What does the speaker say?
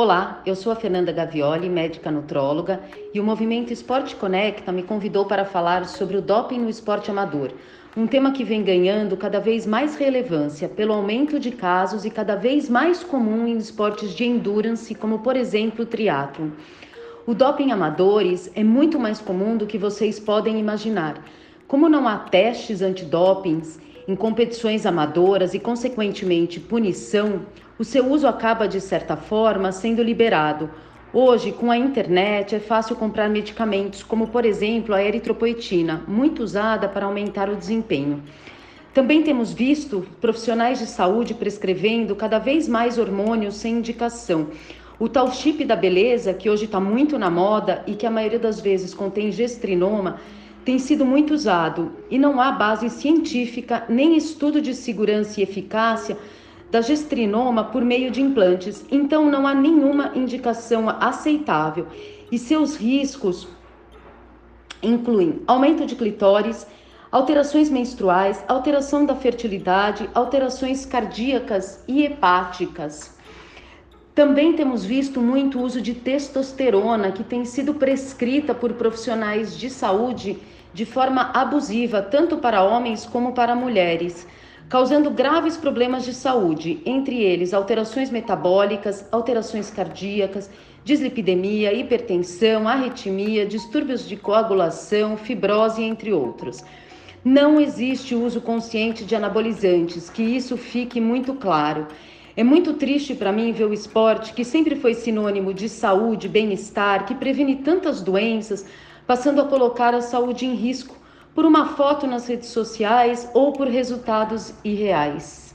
Olá, eu sou a Fernanda Gavioli, médica nutróloga, e o Movimento Esporte Conecta me convidou para falar sobre o doping no esporte amador, um tema que vem ganhando cada vez mais relevância pelo aumento de casos e cada vez mais comum em esportes de endurance, como por exemplo o triatlo. O doping amadores é muito mais comum do que vocês podem imaginar. Como não há testes antidopings em competições amadoras e, consequentemente, punição, o seu uso acaba, de certa forma, sendo liberado. Hoje, com a internet, é fácil comprar medicamentos, como por exemplo a eritropoetina, muito usada para aumentar o desempenho. Também temos visto profissionais de saúde prescrevendo cada vez mais hormônios sem indicação. O tal chip da beleza, que hoje está muito na moda e que a maioria das vezes contém gestrinoma, tem sido muito usado. E não há base científica nem estudo de segurança e eficácia da gestrinoma por meio de implantes, então não há nenhuma indicação aceitável. E seus riscos incluem aumento de clitóris, alterações menstruais, alteração da fertilidade, alterações cardíacas e hepáticas. Também temos visto muito uso de testosterona que tem sido prescrita por profissionais de saúde de forma abusiva, tanto para homens como para mulheres causando graves problemas de saúde, entre eles alterações metabólicas, alterações cardíacas, dislipidemia, hipertensão, arritmia, distúrbios de coagulação, fibrose, entre outros. Não existe uso consciente de anabolizantes, que isso fique muito claro. É muito triste para mim ver o esporte, que sempre foi sinônimo de saúde, bem-estar, que previne tantas doenças, passando a colocar a saúde em risco por uma foto nas redes sociais ou por resultados irreais.